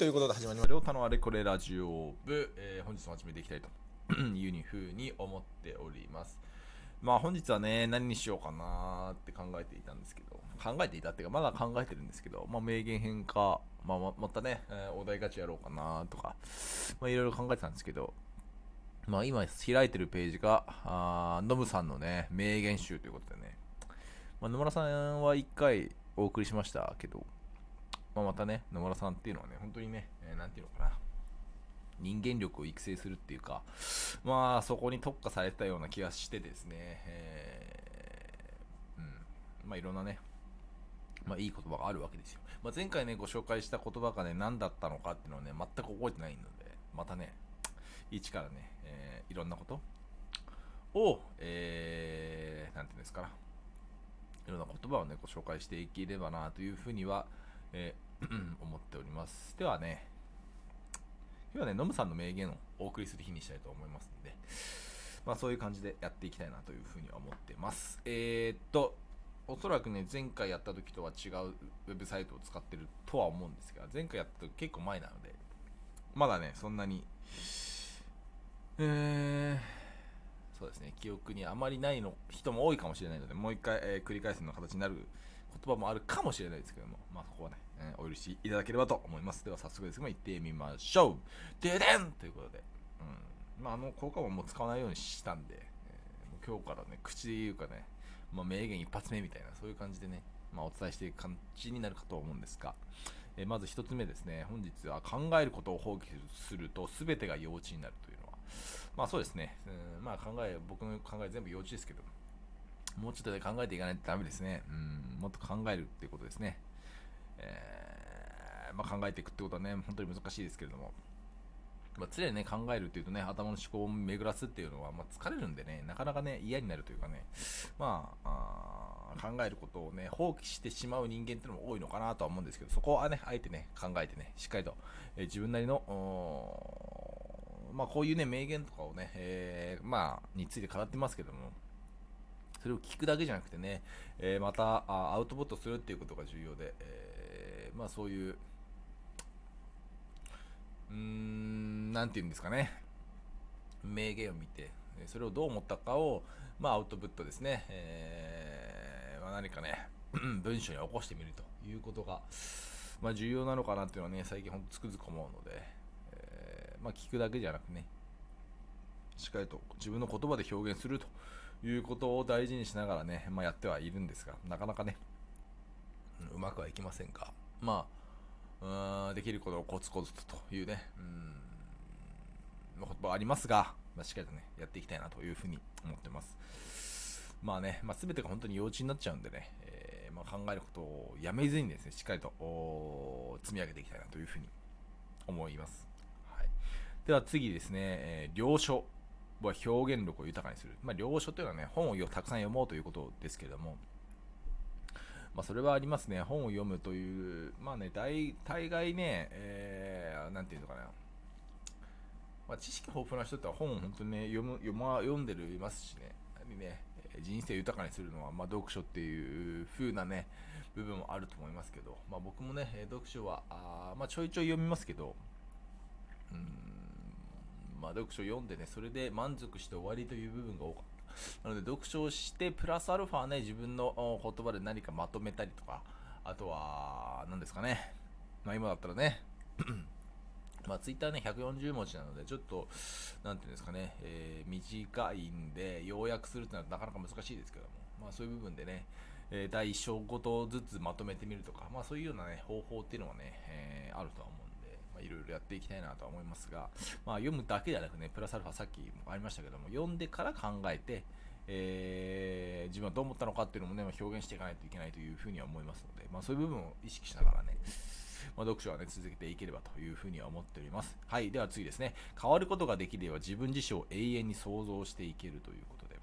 ということで始まりました、りょうたのあれこれラジオ部、えー本日も始めていきたいというふうに思っております。まあ本日はね、何にしようかなーって考えていたんですけど、考えていたっていうか、まだ考えてるんですけど、まあ名言編か、まあまたね、えーお題ガチやろうかなとか、まあいろいろ考えてたんですけど、まあ今開いてるページが、あノムさんのね、名言集ということでね、まあ、野村さんは1回お送りしましたけど、まあ、またね、野村さんっていうのはね、本当にね、えーなんていうのかな、人間力を育成するっていうか、まあ、そこに特化されたような気がしてですね、えーうん、まあ、いろんなね、まあ、いい言葉があるわけですよ。まあ、前回ね、ご紹介した言葉がね、何だったのかっていうのはね、全く覚えてないので、またね、一からね、えーいろんなこと。を、えー、なんていうんですかな、いろんな言葉をね、ご紹介していければなというふうには、えー 思っております。ではね、今日はね、ノムさんの名言をお送りする日にしたいと思いますので、まあそういう感じでやっていきたいなというふうには思ってます。えー、っと、おそらくね、前回やった時とは違うウェブサイトを使ってるとは思うんですが、前回やった時結構前なので、まだね、そんなに、えー、そうですね、記憶にあまりないの人も多いかもしれないので、もう一回、えー繰り返すような形になる言葉もあるかもしれないですけども、まあそこはね、えーお許しいただければと思います。では早速ですが、行ってみましょう。ででん!ということで、うん、まああの効果もも使わないようにしたんで、えー今日からね、口で言うかね、まあ、名言一発目みたいな、そういう感じでね、まあ、お伝えしていく感じになるかと思うんですが、えーまず一つ目ですね、本日は考えることを放棄すると全てが幼稚になるというのは、まあそうですね、うん。まあ考え、僕の考え全部幼稚ですけど、もうちょっとで考えていかないとダメですね。うん、もっと考えるっていうことですね。えーまあ、考えていくってことはね、本当に難しいですけれども、まあ、常にね、考えるっていうとね、頭の思考を巡らすっていうのは、まあ、疲れるんでね、なかなかね、嫌になるというかね、まあ、あ考えることをね、放棄してしまう人間ってのも多いのかなとは思うんですけど、そこはね、あえてね、考えてね、しっかりと、えー自分なりの、まあ、こういうね、名言とかをね、えーまあ、について語ってますけども、それを聞くだけじゃなくてね、えーまたアウトプットするっていうことが重要で、えーまあそういう、うーん、なんていうんですかね、名言を見て、それをどう思ったかを、まあアウトプットですね、えーまあ、何かね、文章に起こしてみるということが、まあ重要なのかなっていうのはね、最近ほんとつくづく思うので、えーまあ聞くだけじゃなくね、しっかりと自分の言葉で表現するということを大事にしながらね、まあ、やってはいるんですが、なかなかね、うまくはいきませんが、まあ、うんできることをコツコツとというね、うん、言葉ありますが、まあ、しっかりとね、やっていきたいなというふうに思ってます。まあね、まあ、全てが本当に幼稚になっちゃうんでね、えーまあ、考えることをやめずにですね、しっかりと積み上げていきたいなというふうに思います。はい、では次ですね、えー了承は表現力を豊かにする。まあ、了承というのはね、本をたくさん読もうということですけれども、まあ、それはありますね。本を読むという、まあね、大大概ね、えー、なんていうのかな。まあ、知識豊富な人って本を本当にね、読む読ま読んでるいますしね、ね、人生豊かにするのは、まあ、読書っていう風なね、部分もあると思いますけど、まあ、僕もね、読書は、あまあ、ちょいちょい読みますけど、うんまあ、読書を読んでね、それで満足して終わりという部分が多かった。なので、読書をして、プラスアルファね、自分の言葉で何かまとめたりとか、あとは、何ですかね、まあ、今だったらね、まあ、ツイッターね、140文字なので、ちょっと、なんていうんですかね、えー短いんで、要約するってのはなかなか難しいですけども、まあ、そういう部分でね、えー第1章ごとずつまとめてみるとか、まあ、そういうような、ね、方法っていうのはね、えーあるとは思うん、いろいろやっていきたいなとは思いますが、まあ、読むだけではなくね、プラスアルファさっきもありましたけども、読んでから考えて、えー自分はどう思ったのかっていうのもね、ま表現していかないといけないというふうには思いますので、まあ、そういう部分を意識しながらね、まあ、読書はね、続けていければというふうには思っております。はい、では次ですね。変わることができれば自分自身を永遠に想像していけるということで、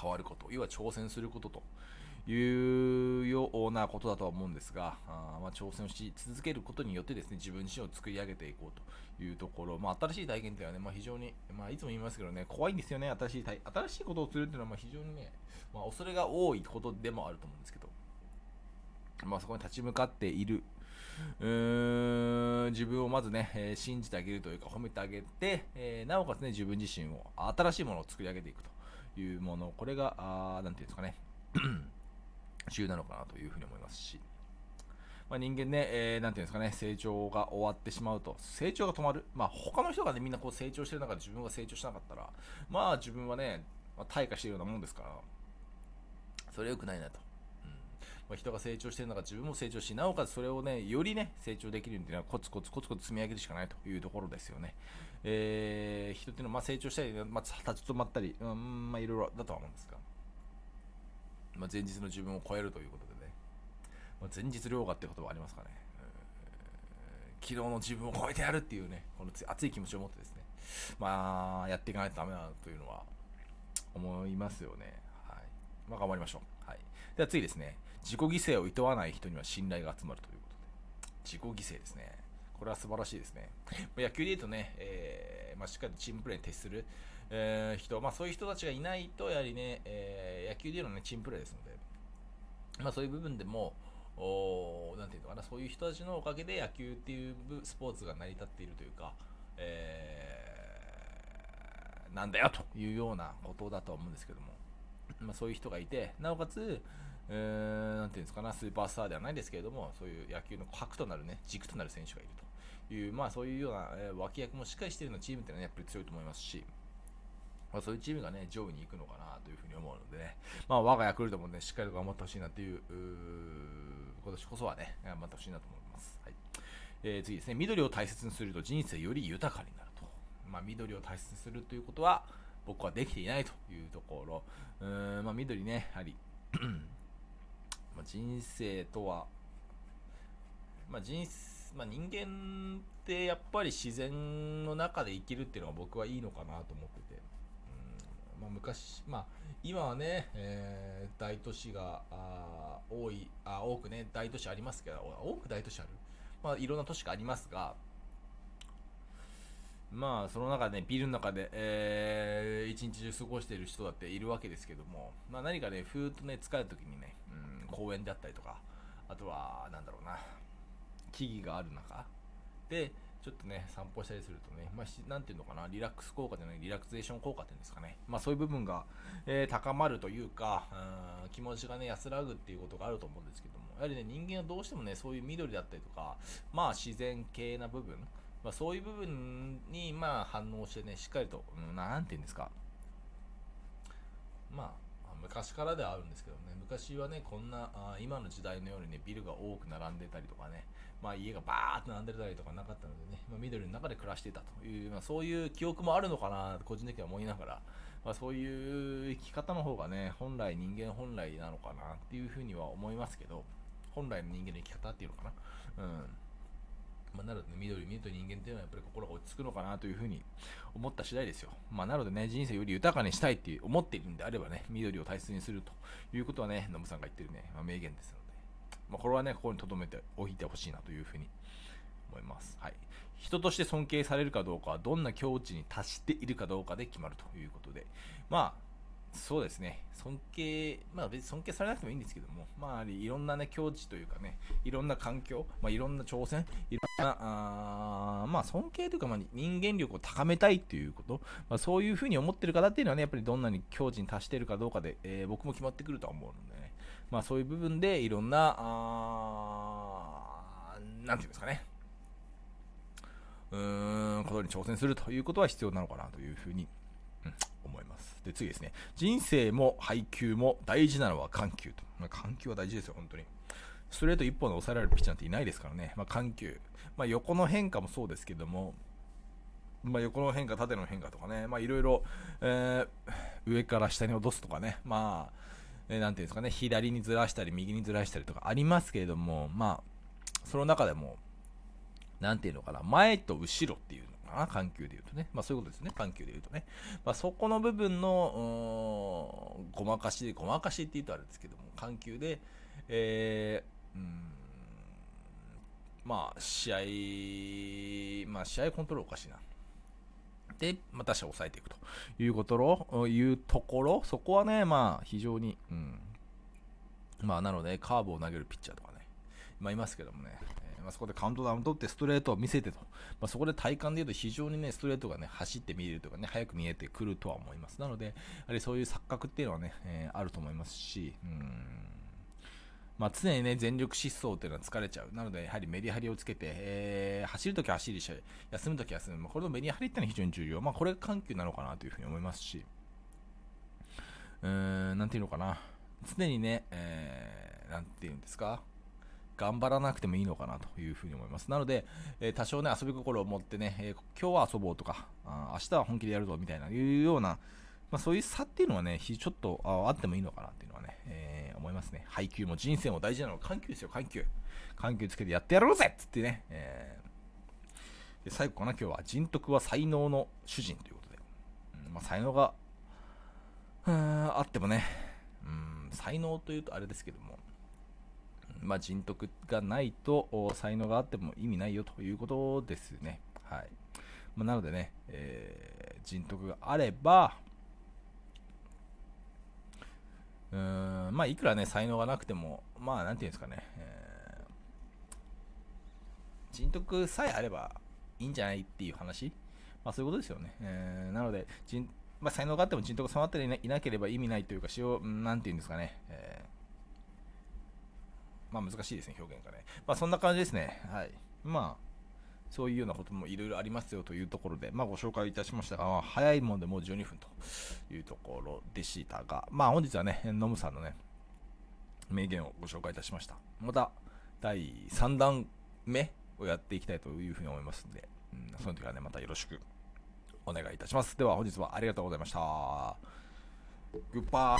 変わること、要は挑戦することというようなことだとは思うんですが、あまあ、挑戦をし続けることによってですね、自分自身を作り上げていこうというところ、まあ、新しい体験っていうのはね、まあ、非常に、まあ、いつも言いますけどね、怖いんですよね、新しい体新しいことをするっていうのはま非常にね、まあ、恐れが多いことでもあると思うんですけど、まあ、そこに立ち向かっている、うーん自分をまずね、えー信じてあげるというか褒めてあげて、えーなおかつね自分自身を新しいものを作り上げていくというもの。これがあーなんていうんですかね。重要なのかなというふうに思いますし、まあ、人間ね、えーていうんですかね成長が終わってしまうと成長が止まる。まあ他の人がねみんなこう成長してる中で自分が成長しなかったらまあ自分はね、まあ、退化しているようなもんですからそれは良くないなと。ま、人が成長してる中自分も成長しなおかつそれをねよりね成長できるっていうのはコツコツコツコツ積み上げるしかないというところですよね、えー人っていうのはまあ成長したり、まあ、立ち止まったり、うんまあ、いろいろだとは思うんですが、まあ、前日の自分を超えるということでね、まあ、前日凌駕って言葉ありますかね、えー昨日の自分を超えてやるっていうねこの熱い気持ちを持ってですね。まあやっていかないとダメだなというのは思いますよね。はい。まあ頑張りましょう。はい。では次ですね。自己犠牲を厭わない人には信頼が集まるということで。自己犠牲ですね。これは素晴らしいですね。野球で言うとね、えーまあ、しっかりチームプレーに徹する、えー人、まあ、そういう人たちがいないとやはりね、えー野球でいうのはねチームプレーですので、まあ、そういう部分でもおなんていうのかなそういう人たちのおかげで野球っていうスポーツが成り立っているというか、えーなんだよというようなことだとは思うんですけども、まあ、そういう人がいてなおかつえーなんていうんですかな、スーパースターではないですけれども、そういう野球の核となるね、軸となる選手がいるという、まあそういうような、えー脇役もしっかりしているようなチームっていうのはやっぱり強いと思いますし、まあ、そういうチームがね、上位に行くのかなというふうに思うのでね、まあ我がヤクルトもね、しっかりと頑張ってほしいなという、う今年こそはね、頑張ってほしいなと思います。はい。えー次ですね、緑を大切にすると人生より豊かになると。まあ緑を大切にするということは、僕はできていないというところ、うんまあ緑ね、やはり、まあ、人生とは、まあ人まあ、人間ってやっぱり自然の中で生きるっていうのが僕はいいのかなと思って、まあ、昔、まあ、今はね、えー大都市があ多いあ多くね大都市ありますけど多く大都市ある、まあ、いろんな都市がありますがまあその中で、ね、ビルの中で、えー一日中過ごしている人だっているわけですけども、まあ、何かねふーっとね疲れた時にね、うん、公園であったりとかあとはなんだろうな木々がある中でちょっとね散歩したりするとね、まあ、なんていうのかなリラックス効果じゃないリラクゼーション効果っていうんですかね、まあ、そういう部分が、えー高まるというかうん気持ちがね安らぐっていうことがあると思うんですけどもやはりね人間はどうしてもねそういう緑だったりとかまあ自然系な部分まあ、そういう部分にまあ反応してねしっかりと、うん、なんていうんですか。まあ昔からではあるんですけどね。昔はねこんなあ今の時代のようにねビルが多く並んでたりとかねまあ家がバーッと並んでたりとかなかったのでね、まあ、緑の中で暮らしてたという、まあ、そういう記憶もあるのかな個人的には思いながら、まあ、そういう生き方の方がね本来人間本来なのかなっていうふうには思いますけど本来の人間の生き方っていうのかな。うん。まあ、なので、ね、緑見ると人間っていうのはやっぱり心が落ち着くのかなというふうに思った次第ですよ。まあ、なのでね、人生より豊かにしたいって思っているんであればね、緑を大切にするということはね、ノブさんが言ってるね、まあ、名言ですので、まあ、これはね、ここに留めておいてほしいなというふうに思います。はい。人として尊敬されるかどうかは、どんな境地に達しているかどうかで決まるということで、まあ、そうですね、尊敬、まあ別に尊敬されなくてもいいんですけども、まあいろんなね、境地というかね、いろんな環境、まあいろんな挑戦、いろんな、あまあ尊敬というか、まあ人間力を高めたいっていうこと、まあそういうふうに思ってる方っていうのはね、やっぱりどんなに境地に達しているかどうかで、えー僕も決まってくるとは思うのでね、まあそういう部分でいろんな、あなんていうんですかね、うーん、ことに挑戦するということは必要なのかなというふうに、思います。で、次ですね。人生も配球も大事なのは緩急と。まあ、緩急は大事ですよ、本当に。ストレート1本で抑えられるピッチャーなんていないですからね。まあ、緩急。まあ、横の変化もそうですけども、まあ、横の変化、縦の変化とかね、まあ、いろいろ、えー上から下に落とすとかね、まあ、えーなんていうんですかね、左にずらしたり、右にずらしたりとかありますけれども、まあ、その中でも、なんていうのかな、前と後ろっていうのかな、緩急で言うとね。まあそういうことですね、緩急で言うとね。まあそこの部分の、うんごまかしで、ごまかしって言うとあれですけども、緩急で、えー、うん、まあ試合、まあ試合コントロールおかしいな。で、まあ、打者を抑えていくということろいうところ、そこはね、まあ非常に、うん、まあなので、カーブを投げるピッチャーとかね、まあいますけどもね、あ、そこでカウントダウン取ってストレートを見せてと、まあ、そこで体感で言うと非常にね、ストレートがね、走って見えるとかね、早く見えてくるとは思います。なので、やはりそういう錯覚っていうのはね、えー、あると思いますし、うんまあ、常にね、全力疾走っていうのは疲れちゃう。なので、やはりメリハリをつけて、えー、走るときは走りし、休むときは休む。まあ、これのメリハリっていうのは非常に重要。まあ、これが緩急なのかなというふうに思いますし、うーん、なんていうのかな。常にね、えー、なんていうんですか、頑張らなくてもいいのかなというふうに思います。なので、えー、多少ね、遊び心を持ってね、えー、今日は遊ぼうとか、あ明日は本気でやるぞみたいな、いうような、まあ、そういう差っていうのはね、ちょっとああってもいいのかなっていうのはね、えー、思いますね。配球も人生も大事なのは緩急ですよ、緩急。緩急つけてやってやろうぜっつってね、えー、で最後かな、今日は人徳は才能の主人ということで、うんまあ、才能が、あってもね、うん、才能というとあれですけども、まあ、人徳がないと才能があっても意味ないよということですね。はいまあ、なのでね、えー、人徳があれば、うーんまあ、いくらね、才能がなくても、まあ、なんていうんですかね、えー、人徳さえあればいいんじゃないっていう話、まあ、そういうことですよね。えー、なので、人まあ、才能があっても人徳が備わっていなければ意味ないというか、しよう、なんていうんですかね、えー、まあ難しいですね、表現がね。まあそんな感じですね。はい。まあ、そういうようなこともいろいろありますよというところで、まあ、ご紹介いたしましたが、まあ、早いもんでもう12分というところでしたが、まあ、本日はね、ノムさんのね、名言をご紹介いたしました。また、第3弾目をやっていきたいというふうに思いますんで、うん、その時はね、またよろしくお願いいたします。では本日はありがとうございました。グッバ